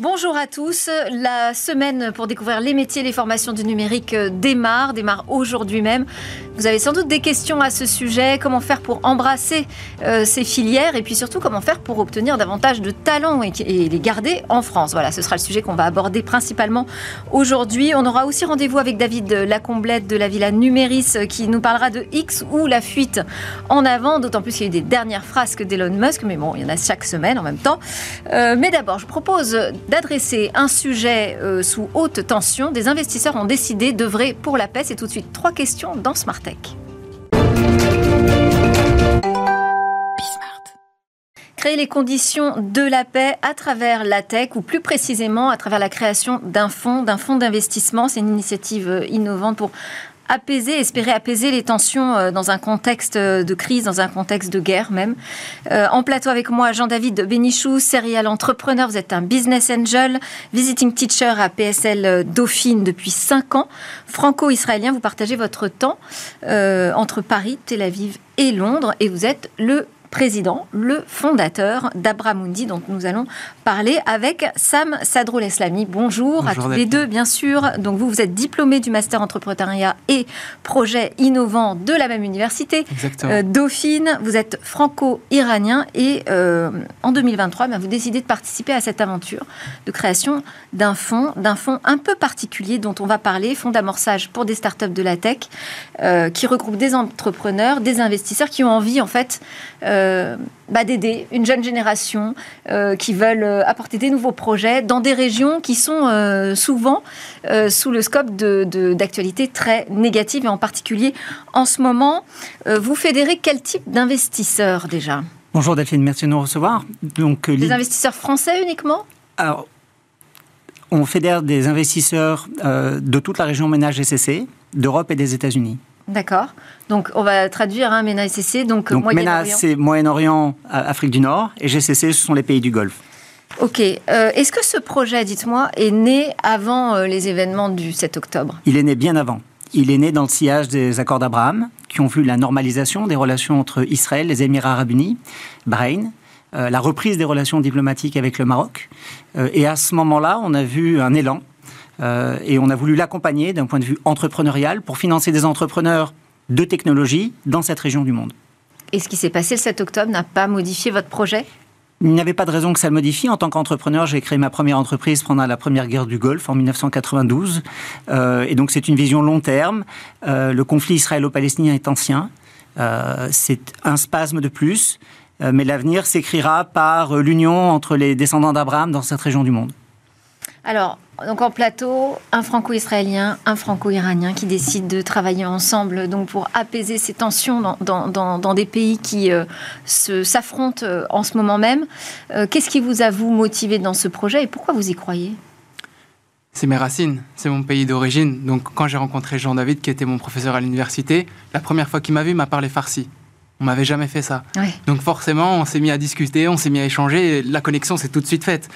Bonjour à tous. La semaine pour découvrir les métiers et les formations du numérique euh, démarre, démarre aujourd'hui même. Vous avez sans doute des questions à ce sujet. Comment faire pour embrasser euh, ces filières et puis surtout comment faire pour obtenir davantage de talents et, les garder en France? Voilà, ce sera le sujet qu'on va aborder principalement aujourd'hui. On aura aussi rendez-vous avec David Lacomblette de la Villa Numéris euh, qui nous parlera de X ou la fuite en avant, d'autant plus qu'il y a eu des dernières frasques d'Elon Musk, mais bon, il y en a chaque semaine en même temps. mais d'abord, je propose d'adresser un sujet euh, sous haute tension. Des investisseurs ont décidé d'œuvrer pour la paix. C'est tout de suite trois questions dans Smart Tech. créer les conditions de la paix à travers la tech, ou plus précisément à travers la création d'un fonds, d'un fonds d'investissement. C'est une initiative euh, innovante pour apaiser, espérer apaiser les tensions euh, dans un contexte euh, de crise, dans un contexte de guerre même. Euh, en plateau avec moi, Jean-David Bénichou, serial entrepreneur. Vous êtes un business angel, visiting teacher à PSL Dauphine depuis 5 ans. Franco-israélien, vous partagez votre temps entre Paris, Tel Aviv et Londres et vous êtes le président, le fondateur d'Abramundi, dont nous allons parler avec Sam Sadroul Eslami. Bonjour, à tous les deux, bien sûr. Donc vous, vous êtes diplômé du master entrepreneuriat et projet innovant de la même université, euh, Dauphine. Vous êtes franco-iranien et euh, en 2023, ben, vous décidez de participer à cette aventure de création d'un fonds, d'un fonds un peu particulier dont on va parler, fonds d'amorçage pour des startups de la tech, euh, qui regroupe des entrepreneurs, des investisseurs qui ont envie en fait euh, bah, d'aider une jeune génération euh, qui veulent euh, apporter des nouveaux projets dans des régions qui sont souvent sous le scope d'actualités de, très négatives et en particulier en ce moment. vous fédérez quel type d'investisseurs déjà? Bonjour Delphine, merci de nous recevoir. Donc, des investisseurs français uniquement? Alors, on fédère des investisseurs de toute la région ménage SCC, d'Europe et des États-Unis. D'accord. Donc, on va traduire hein, MENA SCC. Donc, donc MENA, c'est Moyen-Orient, Afrique du Nord, et GCC, ce sont les pays du Golfe. Ok. Euh, est-ce que ce projet, dites-moi, est né avant euh, les événements du 7 octobre? Il est né bien avant. Il est né dans le sillage des accords d'Abraham, qui ont vu la normalisation des relations entre Israël, les Émirats arabes unis, Bahreïn, euh, la reprise des relations diplomatiques avec le Maroc. et à ce moment-là, on a vu un élan et on a voulu l'accompagner d'un point de vue entrepreneurial pour financer des entrepreneurs de technologie dans cette région du monde. Et ce qui s'est passé le 7 octobre n'a pas modifié votre projet? Il n'y avait pas de raison que ça le modifie. En tant qu'entrepreneur, j'ai créé ma première entreprise pendant la première guerre du Golfe en 1992. Euh, et donc c'est une vision long terme. Euh, le conflit israélo-palestinien est ancien. c'est un spasme de plus. mais l'avenir s'écrira par l'union entre les descendants d'Abraham dans cette région du monde. Alors, donc en plateau, un franco-israélien, un franco-iranien qui décident de travailler ensemble donc pour apaiser ces tensions dans, des pays qui euh, s'affrontent euh, en ce moment même. Euh, qu'est-ce qui vous a motivé dans ce projet et pourquoi vous y croyez? C'est mes racines, c'est mon pays d'origine. Donc quand j'ai rencontré Jean-David, qui était mon professeur à l'université, la première fois qu'il m'a vu, il m'a parlé farsi. On m'avait jamais fait ça. Donc forcément, on s'est mis à discuter, on s'est mis à échanger, et la connexion s'est tout de suite faite.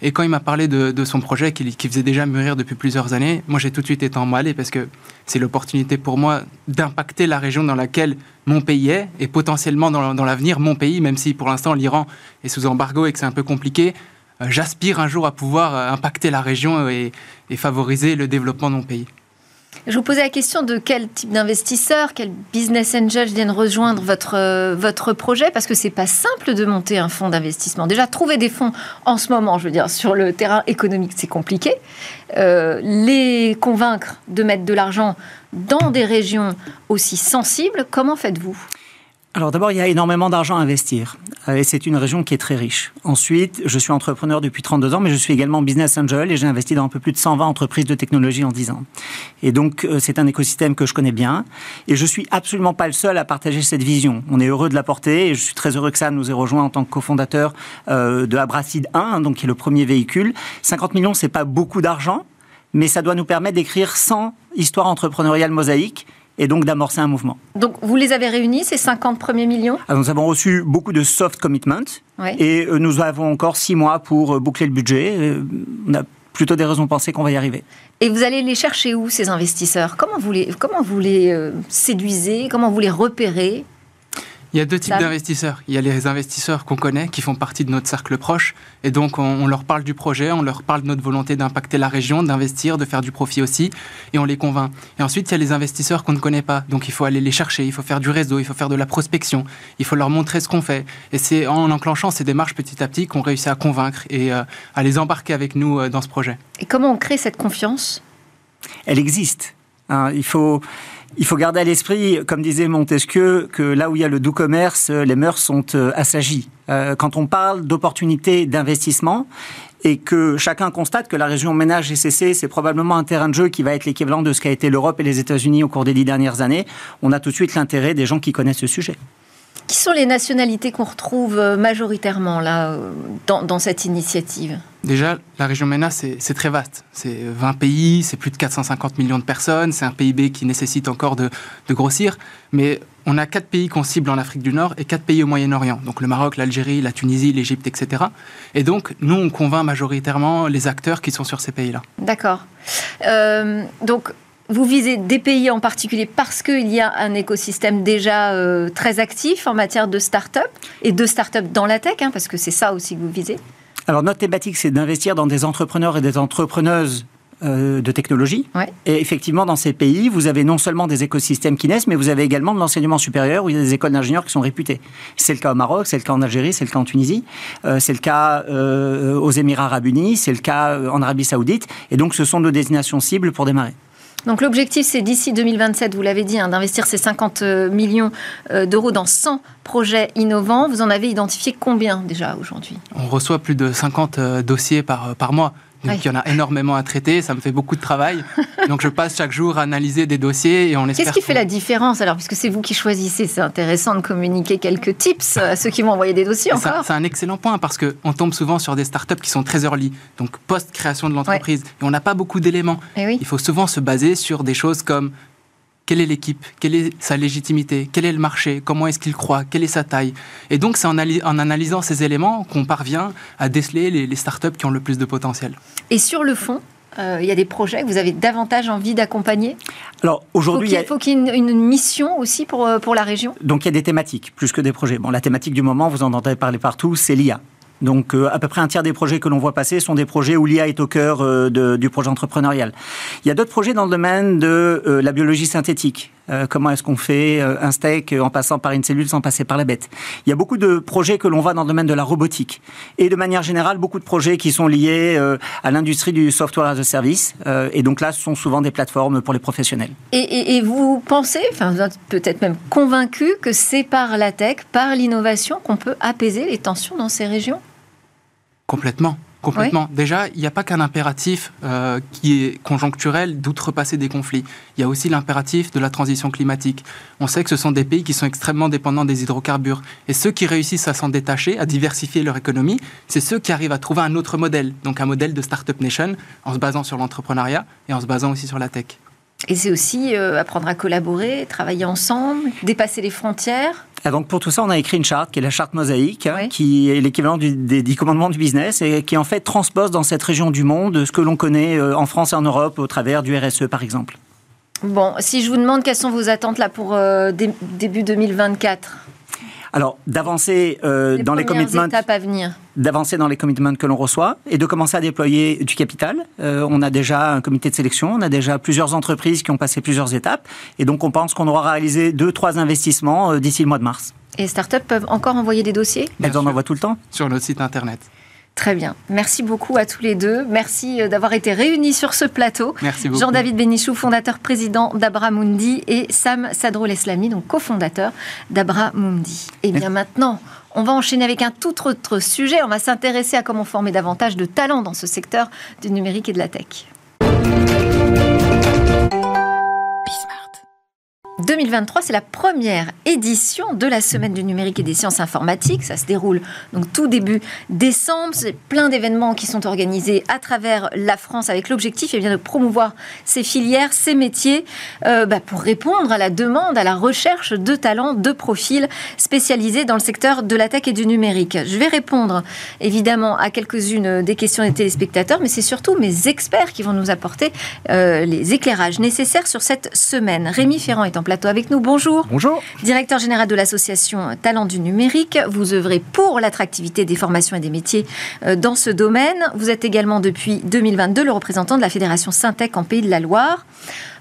Et quand il m'a parlé de, son projet, qui, faisait déjà mûrir depuis plusieurs années, moi j'ai tout de suite été emballé parce que c'est l'opportunité pour moi d'impacter la région dans laquelle mon pays est, et potentiellement dans, l'avenir mon pays, même si pour l'instant l'Iran est sous embargo et que c'est un peu compliqué. Euh, j'aspire un jour à pouvoir euh, impacter la région et favoriser le développement de mon pays. Je vous posais la question de quel type d'investisseurs, quel business angel viennent rejoindre votre, euh, votre projet, parce que c'est pas simple de monter un fonds d'investissement. Déjà, trouver des fonds en ce moment, je veux dire, sur le terrain économique, c'est compliqué. Euh, les convaincre de mettre de l'argent dans des régions aussi sensibles, comment faites-vous? Alors d'abord, il y a énormément d'argent à investir euh, et c'est une région qui est très riche. Ensuite, je suis entrepreneur depuis 32 ans, mais je suis également business angel et j'ai investi dans un peu plus de 120 entreprises de technologie en 10 ans. Et donc, euh, c'est un écosystème que je connais bien et je suis absolument pas le seul à partager cette vision. On est heureux de la porter et je suis très heureux que ça nous ait rejoint en tant que cofondateur euh, de Abracid 1, donc qui est le premier véhicule. 50 millions, c'est pas beaucoup d'argent, mais ça doit nous permettre d'écrire 100 histoires entrepreneuriales mosaïques et donc d'amorcer un mouvement. Donc vous les avez réunis, ces 50 premiers millions? Nous avons reçu beaucoup de soft commitments et euh, nous avons encore six mois pour euh, boucler le budget. Euh, on a plutôt des raisons de penser qu'on va y arriver. Et vous allez les chercher où, ces investisseurs? Comment vous les, comment vous les séduisez? Comment vous les repérez? Il y a deux types d'investisseurs. Il y a les investisseurs qu'on connaît, qui font partie de notre cercle proche, et donc on, leur parle du projet, on leur parle de notre volonté d'impacter la région, d'investir, de faire du profit aussi, et on les convainc. Et ensuite, il y a les investisseurs qu'on ne connaît pas, donc il faut aller les chercher, il faut faire du réseau, il faut faire de la prospection, il faut leur montrer ce qu'on fait. Et c'est en enclenchant ces démarches petit à petit qu'on réussit à convaincre et euh, à les embarquer avec nous euh, dans ce projet. Et comment on crée cette confiance? Elle existe. Hein. il faut il faut garder à l'esprit, comme disait Montesquieu, que là où il y a le doux commerce, les mœurs sont euh, assagies. Euh, quand on parle d'opportunités d'investissement, et que chacun constate que la région ménage GCC, c'est probablement un terrain de jeu qui va être l'équivalent de ce qu'a été l'Europe et les États-Unis au cours des dix dernières années, on a tout de suite l'intérêt des gens qui connaissent ce sujet. Qui sont les nationalités qu'on retrouve euh, majoritairement là euh, dans, cette initiative? Déjà, la région MENA, c'est très vaste. C'est 20 pays, c'est plus de 450 millions de personnes, c'est un PIB qui nécessite encore de, grossir. Mais on a quatre pays qu'on cible en Afrique du Nord et quatre pays au Moyen-Orient. Donc le Maroc, l'Algérie, la Tunisie, l'Égypte, etc. Et donc, nous, on convainc majoritairement les acteurs qui sont sur ces pays-là. D'accord. Euh, donc, vous visez des pays en particulier parce qu'il y a un écosystème déjà euh, très actif en matière de start-up et de start-up dans la tech, hein, parce que c'est ça aussi que vous visez. Alors notre thématique, c'est d'investir dans des entrepreneurs et des entrepreneuses euh, de technologie. Et effectivement, dans ces pays, vous avez non seulement des écosystèmes qui naissent, mais vous avez également de l'enseignement supérieur où il y a des écoles d'ingénieurs qui sont réputées. C'est le cas au Maroc, c'est le cas en Algérie, c'est le cas en Tunisie, euh, c'est le cas aux Émirats arabes unis, c'est le cas en Arabie saoudite. Et donc, ce sont nos destinations cibles pour démarrer. Donc l'objectif, c'est d'ici 2027, vous l'avez dit, hein, d'investir ces 50 euh, millions euh, d'euros dans 100 projets innovants. Vous en avez identifié combien déjà aujourd'hui? On reçoit plus de 50 euh, dossiers par, par mois. Donc il y en a énormément à traiter, ça me fait beaucoup de travail. Donc je passe chaque jour à analyser des dossiers et on espère. Qu'est-ce qui fait la différence alors Puisque c'est vous qui choisissez, c'est intéressant de communiquer quelques tips à ceux qui vont envoyer des dossiers encore. C'est un excellent point parce qu'on tombe souvent sur des startups qui sont très early, donc post-création de l'entreprise. Et on n'a pas beaucoup d'éléments. Eh il faut souvent se baser sur des choses comme quelle est l'équipe, quelle est sa légitimité, quel est le marché, comment est-ce qu'il croit, quelle est sa taille? Et donc c'est en, analysant ces éléments qu'on parvient à déceler les, startups qui ont le plus de potentiel. Et sur le fond, euh, il y a des projets que vous avez davantage envie d'accompagner? Alors aujourd'hui, il faut qu'il y ait une, mission aussi pour, euh, pour la région? Donc il y a des thématiques plus que des projets. Bon, la thématique du moment, vous en entendez parler partout, c'est l'IA. Donc euh, à peu près un tiers des projets que l'on voit passer sont des projets où l'IA est au cœur euh, du projet entrepreneurial. Il y a d'autres projets dans le domaine de euh, la biologie synthétique. comment est-ce qu'on fait un steak en passant par une cellule sans passer par la bête? Il y a beaucoup de projets que l'on voit dans le domaine de la robotique. Et de manière générale, beaucoup de projets qui sont liés à l'industrie du software as a service. et donc là, ce sont souvent des plateformes pour les professionnels. Et, et vous pensez, enfin peut-être même convaincu, que c'est par la tech, par l'innovation qu'on peut apaiser les tensions dans ces régions? Complètement. Complètement. Déjà, il n'y a pas qu'un impératif euh, qui est conjoncturel d'outrepasser des conflits. Il y a aussi l'impératif de la transition climatique. On sait que ce sont des pays qui sont extrêmement dépendants des hydrocarbures. Et ceux qui réussissent à s'en détacher, à diversifier leur économie, c'est ceux qui arrivent à trouver un autre modèle. Donc un modèle de Startup Nation en se basant sur l'entrepreneuriat et en se basant aussi sur la tech. Et c'est aussi euh, apprendre à collaborer, travailler ensemble, dépasser les frontières. Ah, donc pour tout ça, on a écrit une charte qui est la charte mosaïque, hein, qui est l'équivalent des dix commandements du business et qui en fait transpose dans cette région du monde ce que l'on connaît euh, en France et en Europe au travers du RSE par exemple. Bon, si je vous demande quelles sont vos attentes là pour euh, début 2024 alors, d'avancer euh, dans les commitments. à venir. D'avancer dans les commitments que l'on reçoit et de commencer à déployer du capital. Euh, on a déjà un comité de sélection, on a déjà plusieurs entreprises qui ont passé plusieurs étapes. Et donc, on pense qu'on aura réalisé deux, trois investissements euh, d'ici le mois de mars. Et les startups peuvent encore envoyer des dossiers? Elles en envoient tout le temps. Sur notre site internet. Très bien. Merci beaucoup à tous les deux. Merci euh, d'avoir été réunis sur ce plateau. Merci beaucoup. Jean-David Bénichou, fondateur président d'Abramundi et Sam Sadrou-Leslami, donc cofondateur d'Abramundi. Et eh bien maintenant, on va enchaîner avec un tout autre sujet. On va s'intéresser à comment former davantage de talents dans ce secteur du numérique et de la tech. 2023, c'est la première édition de la Semaine du numérique et des sciences informatiques. Ça se déroule donc tout début décembre. C'est plein d'événements qui sont organisés à travers la France avec l'objectif eh de promouvoir ces filières, ces métiers euh, bah, pour répondre à la demande, à la recherche de talents, de profils spécialisés dans le secteur de la tech et du numérique. Je vais répondre évidemment à quelques-unes des questions des téléspectateurs, mais c'est surtout mes experts qui vont nous apporter euh, les éclairages nécessaires sur cette semaine. Rémi Ferrand est en plateau avec nous. Bonjour. Bonjour. Directeur général de l'association Talent du numérique. Vous œuvrez pour l'attractivité des formations et des métiers euh, dans ce domaine. Vous êtes également depuis 2022 le représentant de la Fédération Syntec en Pays de la Loire.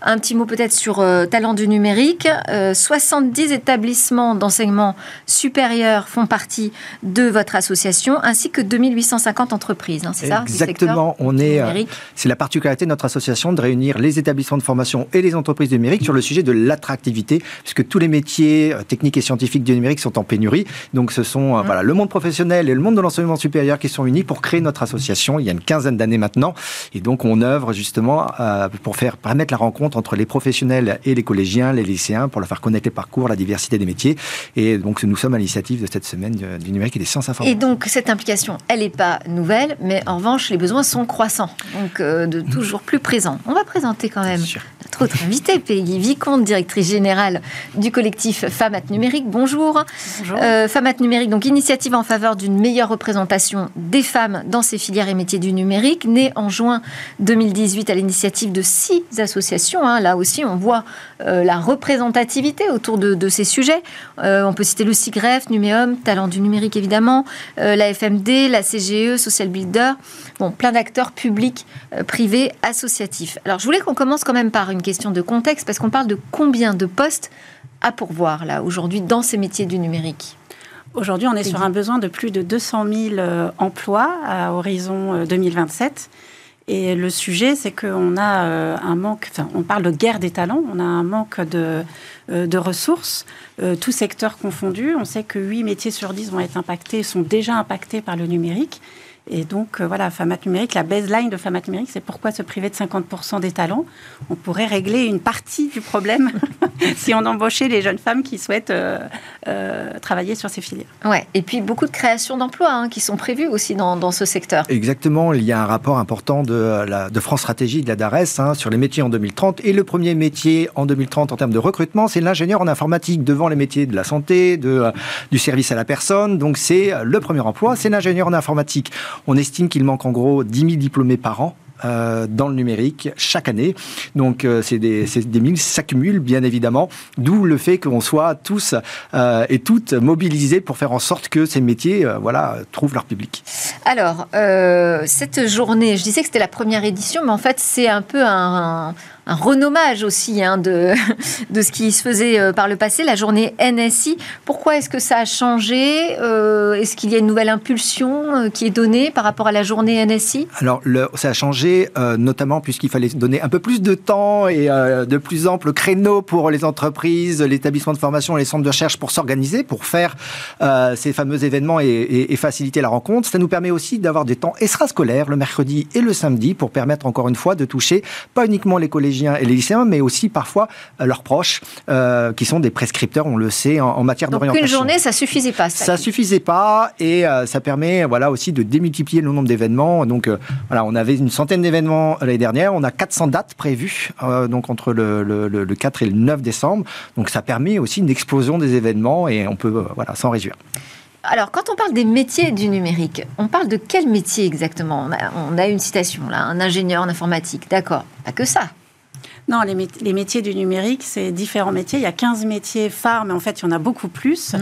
Un petit mot peut-être sur euh, Talent du numérique. 70 euh, établissements d'enseignement supérieur font partie de votre association, ainsi que 2850 entreprises. Hein, c'est ça Exactement. On est. Euh, c'est la particularité de notre association de réunir les établissements de formation et les entreprises du numérique sur le sujet de l'attractivité, puisque tous les métiers techniques et scientifiques du numérique sont en pénurie. Donc, ce sont mmh. voilà le monde professionnel et le monde de l'enseignement supérieur qui sont unis pour créer notre association. Il y a une quinzaine d'années maintenant, et donc on œuvre justement pour faire permettre la rencontre entre les professionnels et les collégiens, les lycéens, pour leur faire connaître les parcours, la diversité des métiers. Et donc, nous sommes à l'initiative de cette semaine du numérique et des sciences informatiques. Et donc, cette implication, elle n'est pas nouvelle, mais en revanche, les besoins sont croissants, donc euh, de toujours plus présents. On va présenter quand même notre autre invité, Peggy Vicomte, directrice générale du collectif FAMAT Numérique. Bonjour. Bonjour. Euh, FAMAT Numérique, donc initiative en faveur d'une meilleure représentation des femmes dans ces filières et métiers du numérique, née en juin 2018 à l'initiative de six associations Hein. Là aussi, on voit euh, la représentativité autour de, ces sujets. Euh, on peut citer le CIGREF, Numéum, Talent du numérique évidemment, euh, la FMD, la CGE, Social Builder, bon, plein d'acteurs publics, privés, associatifs. Alors je voulais qu'on commence quand même par une question de contexte, parce qu'on parle de combien de postes à pourvoir là aujourd'hui dans ces métiers du numérique Aujourd'hui, on est sur un besoin de plus de 200 000 emplois à horizon 2027. Et le sujet, c'est qu'on a euh, un manque, enfin, on parle de guerre des talents, on a un manque de, euh, de ressources, euh, tous secteurs confondus. On sait que 8 métiers sur 10 vont être impactés, sont déjà impactés par le numérique. Et donc, euh, voilà, FAMAT numérique, la baseline de FAMAT numérique, c'est pourquoi se priver de 50% des talents. On pourrait régler une partie du problème si on embauchait les jeunes femmes qui souhaitent euh, euh, travailler sur ces filières. Ouais, et puis beaucoup de créations d'emplois hein, qui sont prévues aussi dans, dans, ce secteur. Exactement, il y a un rapport important de, la, de France Stratégie, de la DARES, hein, sur les métiers en 2030. Et le premier métier en 2030 en termes de recrutement, c'est l'ingénieur en informatique, devant les métiers de la santé, de, du service à la personne. Donc c'est le premier emploi, c'est l'ingénieur en informatique. On estime qu'il manque en gros 10 000 diplômés par an euh, dans le numérique chaque année. Donc euh, c'est des, s'accumulent bien évidemment, d'où le fait qu'on soit tous euh, et toutes mobilisés pour faire en sorte que ces métiers voilà, trouvent leur public. Alors, cette journée, je disais que c'était la première édition, mais en fait c'est un peu un renommage aussi hein, de, de ce qui se faisait euh, par le passé, la journée NSI. Pourquoi est-ce que ça a changé euh, Est-ce qu'il y a une nouvelle impulsion euh, qui est donnée par rapport à la journée NSI Alors, ça a changé notamment puisqu'il fallait donner un peu plus de temps et de plus ample créneaux pour les entreprises, l'établissement de formation et les centres de recherche pour s'organiser, pour faire ces fameux événements et, et, faciliter la rencontre. Ça nous permet aussi d'avoir des temps extrascolaires le mercredi et le samedi pour permettre encore une fois de toucher pas uniquement les collégiens et les lycéens, mais aussi parfois euh, leurs proches, euh, qui sont des prescripteurs, on le sait, en, matière d'orientation. Donc une journée, ça suffisait pas. Ça, suffisait pas, et euh, ça permet, voilà, aussi de démultiplier le nombre d'événements. Donc voilà, on avait une centaine d'événements l'année dernière, on a 400 dates prévues, donc entre le, le, 4 et le 9 décembre. Donc ça permet aussi une explosion des événements, et on peut, voilà, s'en réjouir. Alors, quand on parle des métiers du numérique, on parle de quel métier exactement? On a, on a, une citation là, un ingénieur en informatique, d'accord, pas que ça. Non, les, métiers du numérique, c'est différents métiers. Il y a 15 métiers phares, mais en fait, il y en a beaucoup plus. Mmh.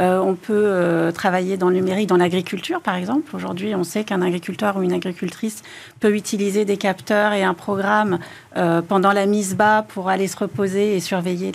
Euh, on peut euh, travailler dans le numérique, dans l'agriculture, par exemple. Aujourd'hui, on sait qu'un agriculteur ou une agricultrice peut utiliser des capteurs et un programme euh, pendant la mise bas pour aller se reposer et surveiller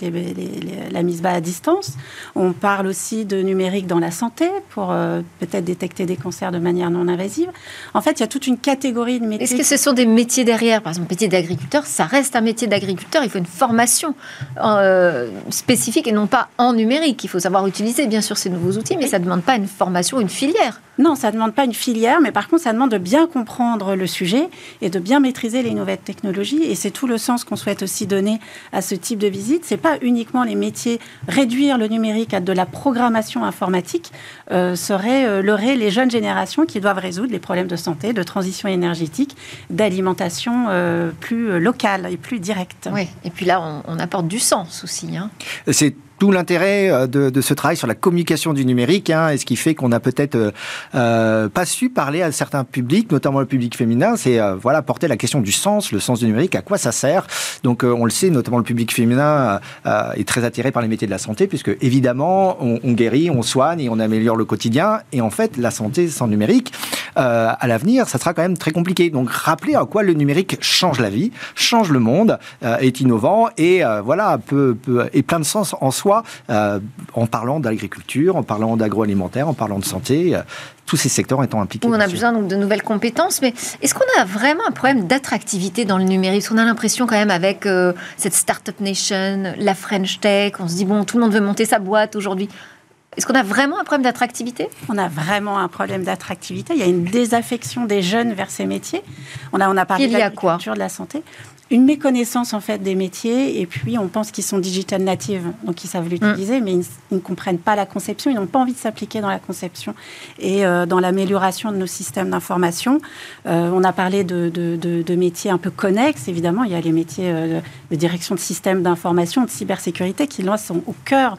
la mise bas à distance. On parle aussi de numérique dans la santé pour peut-être détecter des cancers de manière non invasive. En fait, il y a toute une catégorie de métiers. Est-ce que ce sont des métiers derrière? Par exemple, métier d'agriculteur, ça reste un métier d'agriculteur il faut une formation euh, spécifique et non pas en numérique. Il faut savoir utiliser, bien sûr, ces nouveaux outils, mais ça ne demande pas une formation, une filière. Non, ça ne demande pas une filière, mais par contre, ça demande de bien comprendre le sujet et de bien maîtriser les nouvelles technologies. Et c'est tout le sens qu'on souhaite aussi donner à ce type de visite. C'est pas uniquement les métiers, réduire le numérique à de la programmation informatique euh, serait euh, leurrer les jeunes générations qui doivent résoudre les problèmes de santé, de transition énergétique, d'alimentation euh, plus locale et plus directe. Oui, et puis là, on, apporte du sens aussi. Hein. C'est tout l'intérêt de, ce travail sur la communication du numérique, hein, et ce qui fait qu'on a peut-être pas su parler à certains publics, notamment le public féminin, c'est voilà porter la question du sens, le sens du numérique, à quoi ça sert. Donc on le sait, notamment le public féminin est très attiré par les métiers de la santé, puisque évidemment on, on guérit, on soigne et on améliore le quotidien. Et en fait, la santé sans numérique, euh, à l'avenir, ça sera quand même très compliqué. Donc, rappeler à quoi le numérique change la vie, change le monde, euh, est innovant et euh, voilà, peut, peut, et plein de sens en soi, en parlant d'agriculture, en parlant d'agroalimentaire, en parlant de santé tous ces secteurs étant impliqués. on a besoin donc de nouvelles compétences, mais est-ce qu'on a vraiment un problème d'attractivité dans le numérique? Parce qu'on a l'impression quand même avec cette Startup Nation, la French Tech, on se dit bon, tout le monde veut monter sa boîte aujourd'hui. Est-ce qu'on a vraiment un problème d'attractivité? On a vraiment un problème d'attractivité. Il y a une désaffection des jeunes vers ces métiers. On a, on a parlé de l'agriculture, de la santé. Une méconnaissance en fait des métiers et puis on pense qu'ils sont digital natives, donc ils savent l'utiliser, mm. mais ils, ne comprennent pas la conception, ils n'ont pas envie de s'appliquer dans la conception et euh, dans l'amélioration de nos systèmes d'information. Euh, on a parlé de, de, métiers un peu connexes, évidemment, il y a les métiers euh, de direction de systèmes d'information, de cybersécurité qui là sont au cœur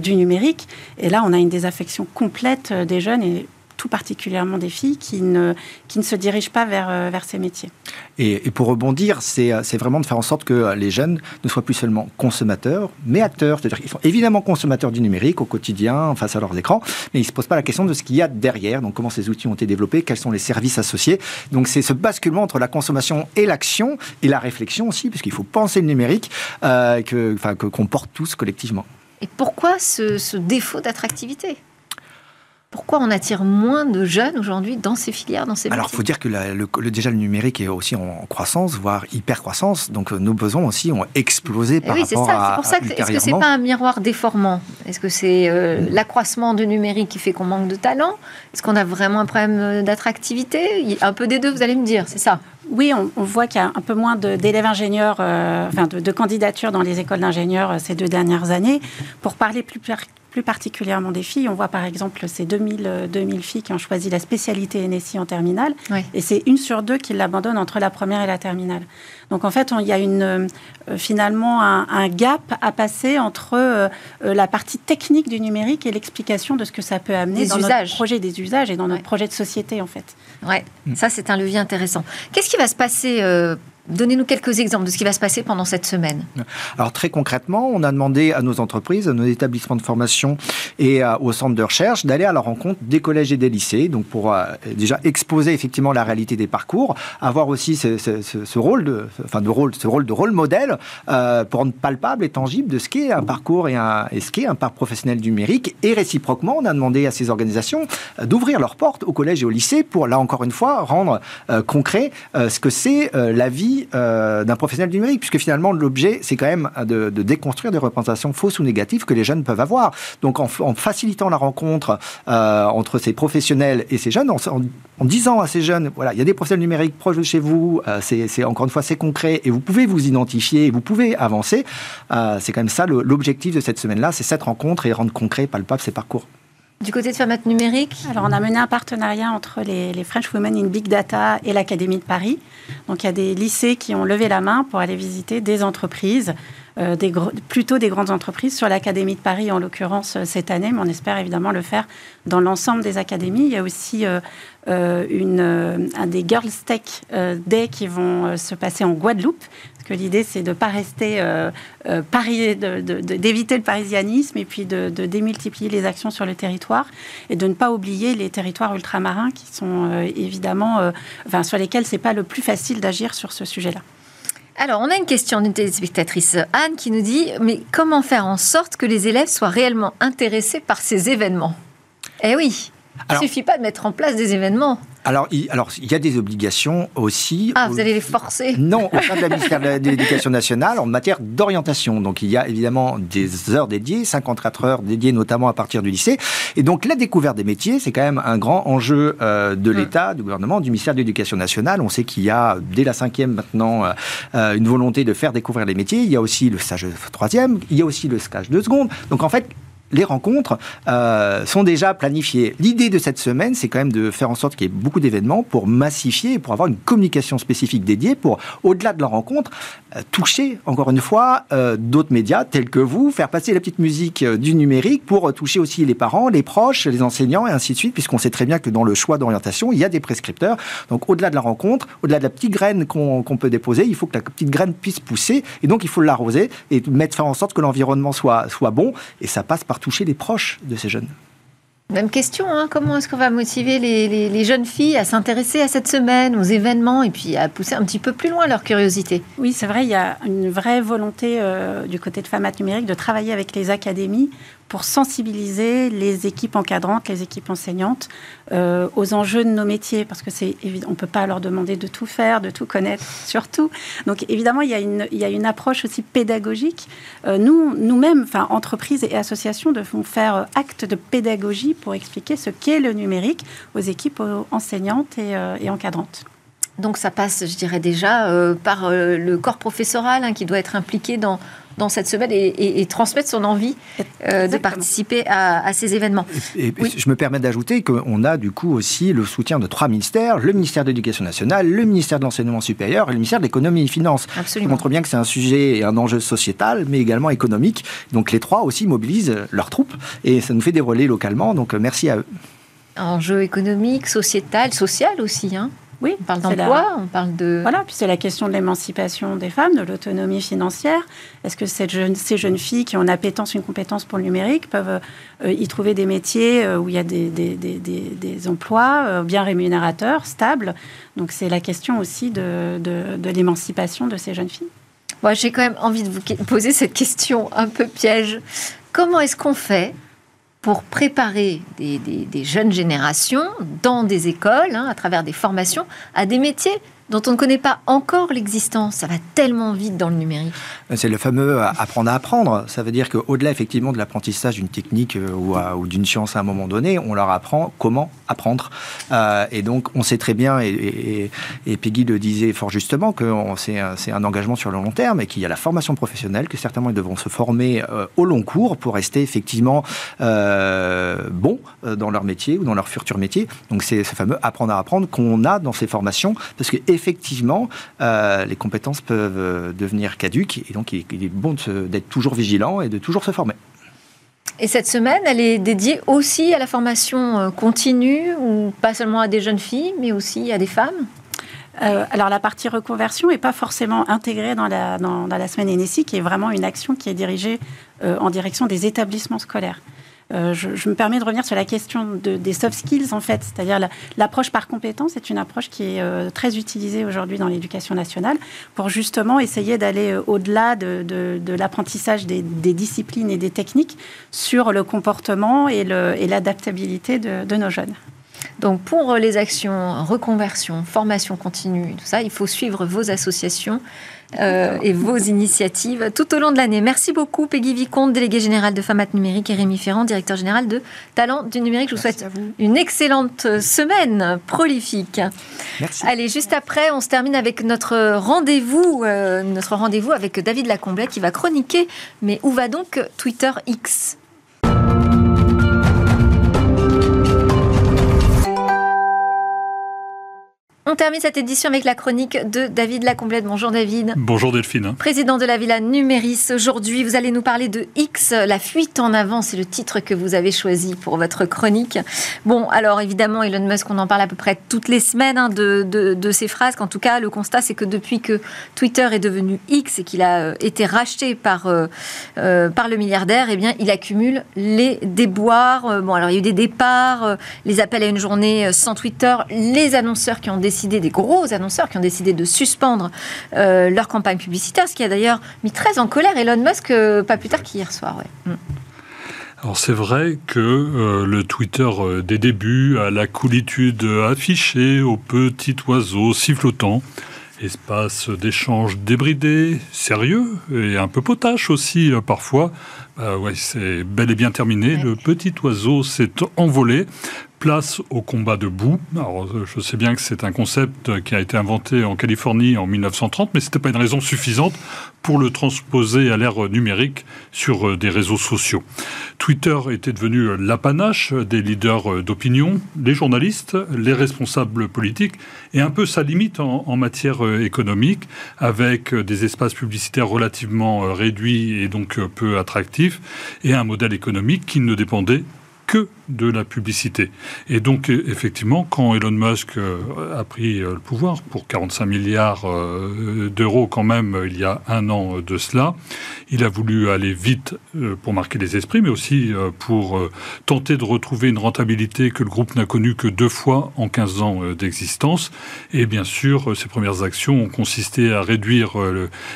du numérique. Et là, on a une désaffection complète des jeunes et tout particulièrement des filles qui ne, qui ne se dirigent pas vers, euh, vers ces métiers. Et, pour rebondir, c'est vraiment de faire en sorte que les jeunes ne soient plus seulement consommateurs, mais acteurs. C'est-à-dire qu'ils sont évidemment consommateurs du numérique au quotidien, face à leurs écrans, mais ils ne se posent pas la question de ce qu'il y a derrière, donc comment ces outils ont été développés, quels sont les services associés. Donc c'est ce basculement entre la consommation et l'action, et la réflexion aussi, puisqu'il faut penser le numérique, euh, qu'on porte tous collectivement. Et pourquoi ce, défaut d'attractivité? Pourquoi on attire moins de jeunes aujourd'hui dans ces filières, dans ces Alors, il faut dire que le, déjà le numérique est aussi en, croissance, voire hyper croissance. Donc, euh, nos besoins aussi ont explosé par oui, rapport ça. C'est pour ça que est-ce que c'est pas un miroir déformant? Est-ce que c'est euh, l'accroissement du numérique qui fait qu'on manque de talent? Est-ce qu'on a vraiment un problème d'attractivité? Un peu des deux, vous allez me dire, c'est ça? Oui, on, voit qu'il y a un peu moins d'élèves ingénieurs, euh, enfin de, candidatures dans les écoles d'ingénieurs euh, ces deux dernières années. Pour parler plus, plus particulièrement des filles, on voit par exemple ces 2000, 2000 filles qui ont choisi la spécialité NSI en terminale, et c'est une sur deux qui l'abandonnent entre la première et la terminale. Donc en fait, il y a une, euh, finalement un, gap à passer entre la partie technique du numérique et l'explication de ce que ça peut amener dans notre projet des usages et dans notre projet de société en fait. Ouais, mm. ça c'est un levier intéressant. Qu'est-ce qui va se passer euh, Donnez-nous quelques exemples de ce qui va se passer pendant cette semaine. Alors très concrètement, on a demandé à nos entreprises, à nos établissements de formation et aux centres de recherche d'aller à la rencontre des collèges et des lycées, donc pour euh, déjà exposer effectivement la réalité des parcours, avoir aussi ce, rôle de, enfin de rôle, ce rôle de rôle modèle euh, pour rendre palpable et tangible de ce qu'est un parcours et, un, ce qu'est un parcours professionnel numérique. Et réciproquement, on a demandé à ces organisations euh, d'ouvrir leurs portes au collège et au lycée pour là encore une fois rendre concret ce que c'est la vie euh, d'un professionnel du numérique, puisque finalement l'objet, c'est quand même de, déconstruire des représentations fausses ou négatives que les jeunes peuvent avoir. Donc en, facilitant la rencontre euh, entre ces professionnels et ces jeunes, en, disant à ces jeunes, voilà, il y a des professionnels numériques proches de chez vous, euh, c'est encore une fois c'est concret et vous pouvez vous identifier, vous pouvez avancer. c'est quand même ça l'objectif de cette semaine-là, c'est cette rencontre et rendre concret, palpable ces parcours. Du côté de Fermat Numérique Alors, on a mené un partenariat entre les, French Women in Big Data et l'Académie de Paris. Donc, il y a des lycées qui ont levé la main pour aller visiter des entreprises euh, plutôt des grandes entreprises, sur l'Académie de Paris en l'occurrence euh, cette année, mais on espère évidemment le faire dans l'ensemble des académies. Il y a aussi euh, une, un des Girls Tech Day qui vont se passer en Guadeloupe. Que l'idée, c'est de ne pas rester d'éviter le parisianisme et puis de, démultiplier les actions sur le territoire et de ne pas oublier les territoires ultramarins qui sont évidemment, enfin, sur lesquels c'est pas le plus facile d'agir sur ce sujet-là. Alors, on a une question d'une téléspectatrice, Anne, qui nous dit Mais comment faire en sorte que les élèves soient réellement intéressés par ces événements? Eh oui, il ne suffit pas de mettre en place des événements. Alors il, alors, il y a des obligations aussi. Ah, vous allez les forcer Non, au sein de la ministère de l'Éducation nationale en matière d'orientation. Donc, il y a évidemment des heures dédiées, 54 heures dédiées notamment à partir du lycée. Et donc, la découverte des métiers, c'est quand même un grand enjeu euh, de mm. l'État, du gouvernement, du ministère de l'Éducation nationale. On sait qu'il y a, dès la cinquième maintenant, euh, euh, une volonté de faire découvrir les métiers. Il y a aussi le stage de troisième, il y a aussi le stage de seconde. Donc, en fait, les rencontres euh, sont déjà planifiées. L'idée de cette semaine, c'est quand même de faire en sorte qu'il y ait beaucoup d'événements pour massifier pour avoir une communication spécifique dédiée pour, au-delà de la rencontre, euh, toucher, encore une fois, euh, d'autres médias tels que vous, faire passer la petite musique du numérique pour toucher aussi les parents, les proches, les enseignants et ainsi de suite, puisqu'on sait très bien que dans le choix d'orientation, il y a des prescripteurs. Donc, au-delà de la rencontre, au-delà de la petite graine qu'on peut déposer, il faut que la petite graine puisse pousser et donc il faut l'arroser et mettre, faire en sorte que l'environnement soit bon et ça passe par toucher les proches de ces jeunes. Même question, hein. comment est-ce qu'on va motiver les, jeunes filles à s'intéresser à cette semaine, aux événements, et puis à pousser un petit peu plus loin leur curiosité? Oui, c'est vrai, il y a une vraie volonté euh, du côté de Femmes Numérique de travailler avec les académies pour sensibiliser les équipes encadrantes, les équipes enseignantes euh, aux enjeux de nos métiers, parce que c'est on peut pas leur demander de tout faire, de tout connaître, surtout. Donc évidemment, il y a une, il y a une approche aussi pédagogique. Euh, nous, nous-mêmes, enfin entreprises et associations, devons faire acte de pédagogie pour expliquer ce qu'est le numérique aux équipes enseignantes et, euh, et encadrantes. Donc ça passe, je dirais déjà, par le corps professoral hein, qui doit être impliqué dans dans cette semaine et, transmettre son envie euh, de participer à, ces événements. Et, je me permets d'ajouter qu'on a du coup aussi le soutien de trois ministères, le ministère de l'Éducation nationale, le ministère de l'Enseignement supérieur et le ministère de l'Économie et des Finances. Absolument. Ça montre bien que c'est un sujet et un enjeu sociétal, mais également économique. Donc les trois aussi mobilisent leurs troupes et ça nous fait dérouler localement. Donc euh, merci à eux. Enjeu économique, sociétal, social aussi. Hein oui, on parle d'emploi, on parle de... Voilà, puis c'est la question de l'émancipation des femmes, de l'autonomie financière. Est-ce que ces jeunes filles qui ont une appétence, une compétence pour le numérique peuvent euh, y trouver des métiers euh, où il y a des, des, emplois euh, bien rémunérateurs, stables? Donc c'est la question aussi de, de, l'émancipation de ces jeunes filles. Moi, j'ai quand même envie de vous poser cette question un peu piège. Comment est-ce qu'on fait pour préparer des, jeunes générations dans des écoles, hein, à travers des formations, à des métiers dont on ne connaît pas encore l'existence. Ça va tellement vite dans le numérique. C'est le fameux apprendre à apprendre. Ça veut dire qu'au-delà effectivement de l'apprentissage d'une technique euh, ou, d'une science à un moment donné, on leur apprend comment apprendre. Euh, et donc on sait très bien, et, Peggy le disait fort justement, que c'est un, engagement sur le long terme et qu'il y a la formation professionnelle, que certainement ils devront se former euh, au long cours pour rester effectivement bons dans leur métier ou dans leur futur métier. Donc c'est ce fameux apprendre à apprendre qu'on a dans ces formations, parce que effectivement, euh, les compétences peuvent euh, devenir caduques et donc il, est bon d'être toujours vigilant et de toujours se former. Et cette semaine, elle est dédiée aussi à la formation euh, continue, ou pas seulement à des jeunes filles, mais aussi à des femmes? Alors la partie reconversion n'est pas forcément intégrée dans la, dans, la semaine NSI, qui est vraiment une action qui est dirigée en direction des établissements scolaires. Euh, je, me permets de revenir sur la question des soft skills, en fait, c'est-à-dire l'approche par compétence est une approche qui est euh, très utilisée aujourd'hui dans l'éducation nationale pour justement essayer d'aller euh, au-delà de, l'apprentissage des, disciplines et des techniques sur le comportement et l'adaptabilité de nos jeunes. Donc pour les actions reconversion, formation continue, tout ça, il faut suivre vos associations euh, et vos initiatives tout au long de l'année. Merci beaucoup Peggy Vicomte, déléguée générale de Famat Numérique, et Rémi Ferrand, directeur général de Talent du Numérique. Je vous souhaite une excellente semaine prolifique. Merci. Allez, juste après, on se termine avec notre rendez-vous, euh, notre rendez-vous avec David Lacomblet qui va chroniquer. Mais où va donc Twitter X? On termine cette édition avec la chronique de David Lacomblette. Bonjour David. Bonjour Delphine. Président de la Villa Numéris. Aujourd'hui, vous allez nous parler de X, la fuite en avant. C'est le titre que vous avez choisi pour votre chronique. Bon, alors évidemment, Elon Musk, on en parle à peu près toutes les semaines hein, de, de, ces phrases. En tout cas, le constat, c'est que depuis que Twitter est devenu X et qu'il a euh, été racheté par, euh, euh, par le milliardaire, eh bien, il accumule les déboires. bon, alors il y a eu des départs, les appels à une journée sans Twitter, les annonceurs qui ont décidé des gros annonceurs qui ont décidé de suspendre euh, leur campagne publicitaire, ce qui a d'ailleurs mis très en colère Elon Musk, euh, pas plus tard qu'hier soir. Ouais. Mm. Alors c'est vrai que euh, le Twitter des débuts a la coolitude affichée au petit oiseau sifflotant, espace d'échange débridé, sérieux et un peu potache aussi parfois. ouais, c'est bel et bien terminé. Le petit oiseau s'est envolé place au combat debout. Alors, je sais bien que c'est un concept qui a été inventé en Californie en 1930, mais ce n'était pas une raison suffisante pour le transposer à l'ère numérique sur euh, des réseaux sociaux. Twitter était devenu l'apanache des leaders euh, d'opinion, les journalistes, les responsables politiques, et un peu sa limite en, matière euh, économique, avec des espaces publicitaires relativement réduits et donc peu attractifs, et un modèle économique qui ne dépendait que de la publicité. Et donc, e, effectivement, quand Elon Musk euh, a pris euh, le pouvoir pour 45 milliards euh, d'euros quand même il y a un an de cela, il a voulu aller vite pour marquer les esprits, mais aussi pour tenter de retrouver une rentabilité que le groupe n'a connue que deux fois en 15 ans d'existence. Et bien sûr, ses premières actions ont consisté à réduire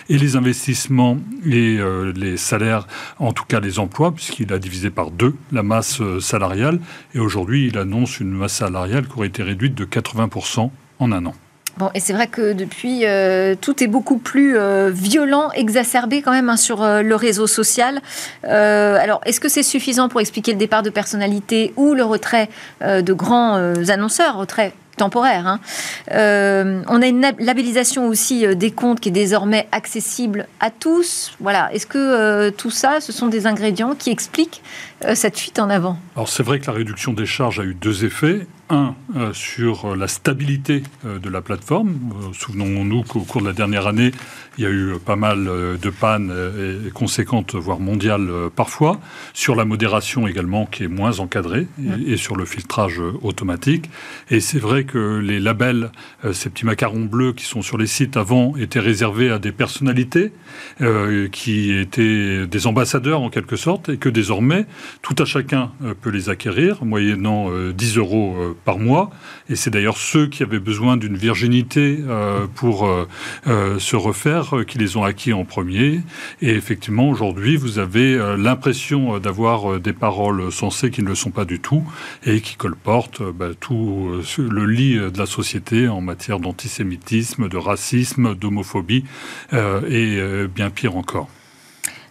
et les investissements et les salaires, en tout cas les emplois, puisqu'il a divisé par deux la masse salariale et aujourd'hui, il annonce une masse salariale qui aurait été réduite de 80% en un an. Bon, et c'est vrai que depuis, euh, tout est beaucoup plus euh, violent, exacerbé quand même hein, sur euh, le réseau social. alors, est-ce que c'est suffisant pour expliquer le départ de personnalités ou le retrait de grands annonceurs, retrait temporaire. Hein. On a une labellisation aussi des comptes qui est désormais accessible à tous. Voilà. Est-ce que tout ça, ce sont des ingrédients qui expliquent cette fuite en avant Alors c'est vrai que la réduction des charges a eu deux effets un, euh, sur la stabilité euh, de la plateforme. Euh, souvenons-nous qu'au cours de la dernière année, il y a eu pas mal de pannes conséquentes, voire mondiales parfois. Sur la modération également, qui est moins encadrée, et, sur le filtrage automatique. Et c'est vrai que les labels, ces petits macarons bleus qui sont sur les sites avant, étaient réservés à des personnalités qui étaient des ambassadeurs en quelque sorte, et que désormais, tout à chacun peut les acquérir, moyennant 10 euros par mois. Et c'est d'ailleurs ceux qui avaient besoin d'une virginité euh, pour euh, euh, se refaire qui les ont acquis en premier. Et effectivement, aujourd'hui, vous avez l'impression d'avoir des paroles sensées qui ne le sont pas du tout et qui colportent bah, tout le lit de la société en matière d'antisémitisme, de racisme, d'homophobie et bien pire encore.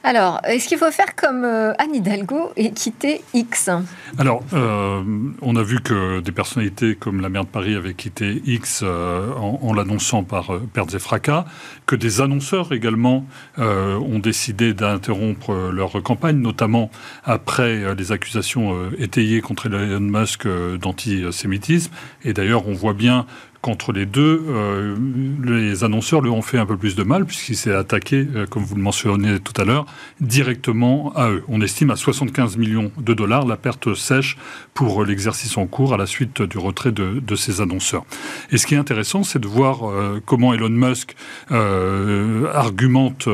Alors, est-ce qu'il faut faire comme euh, Anne Hidalgo et quitter X? Alors, euh, on a vu que des personnalités comme la maire de Paris avaient quitté X euh, en, l'annonçant par pertes et fracas, que des annonceurs également ont décidé d'interrompre leur campagne, notamment après les accusations étayées contre Elon Musk d'antisémitisme. Et d'ailleurs, on voit bien qu'entre les deux, euh, les annonceurs lui ont fait un peu plus de mal, puisqu'il s'est attaqué, euh, comme vous le mentionnez tout à l'heure, directement à eux. On estime à 75 millions de dollars la perte sèche pour l'exercice en cours à la suite du retrait de, ces annonceurs. Et ce qui est intéressant, c'est de voir euh, comment Elon Musk argumente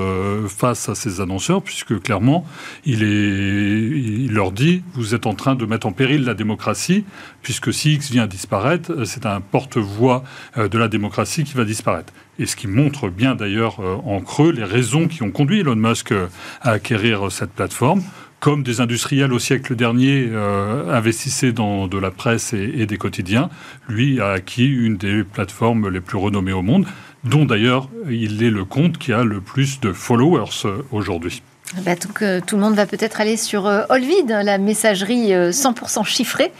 face à ces annonceurs, puisque clairement, il leur dit, vous êtes en train de mettre en péril la démocratie, puisque si X vient disparaître, c'est un porte-voix euh, de la démocratie qui va disparaître. Et ce qui montre bien d'ailleurs euh, en creux les raisons qui ont conduit Elon Musk euh, à acquérir cette plateforme comme des industriels au siècle dernier investissaient dans de la presse et, des quotidiens, lui a acquis une des plateformes les plus renommées au monde, dont d'ailleurs il est le compte qui a le plus de followers aujourd'hui. Bah, tout, tout, le monde va peut-être aller sur euh, Olvid, la messagerie 100% euh, chiffrée,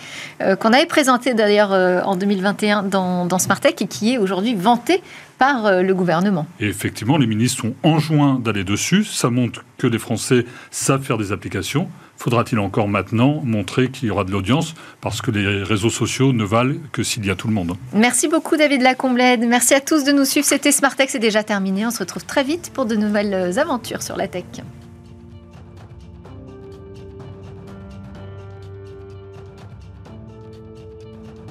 euh, qu'on avait présentée d'ailleurs en 2021 dans, dans Smartech et qui est aujourd'hui vantée par le gouvernement. Et effectivement, les ministres sont enjoints d'aller dessus. Ça montre que les Français savent faire des applications. Faudra-t-il encore maintenant montrer qu'il y aura de l'audience? Parce que les réseaux sociaux ne valent que s'il y a tout le monde Merci beaucoup David Lacomblède. Merci à tous de nous suivre. C'était Smartech, c'est déjà terminé. On se retrouve très vite pour de nouvelles aventures sur la tech.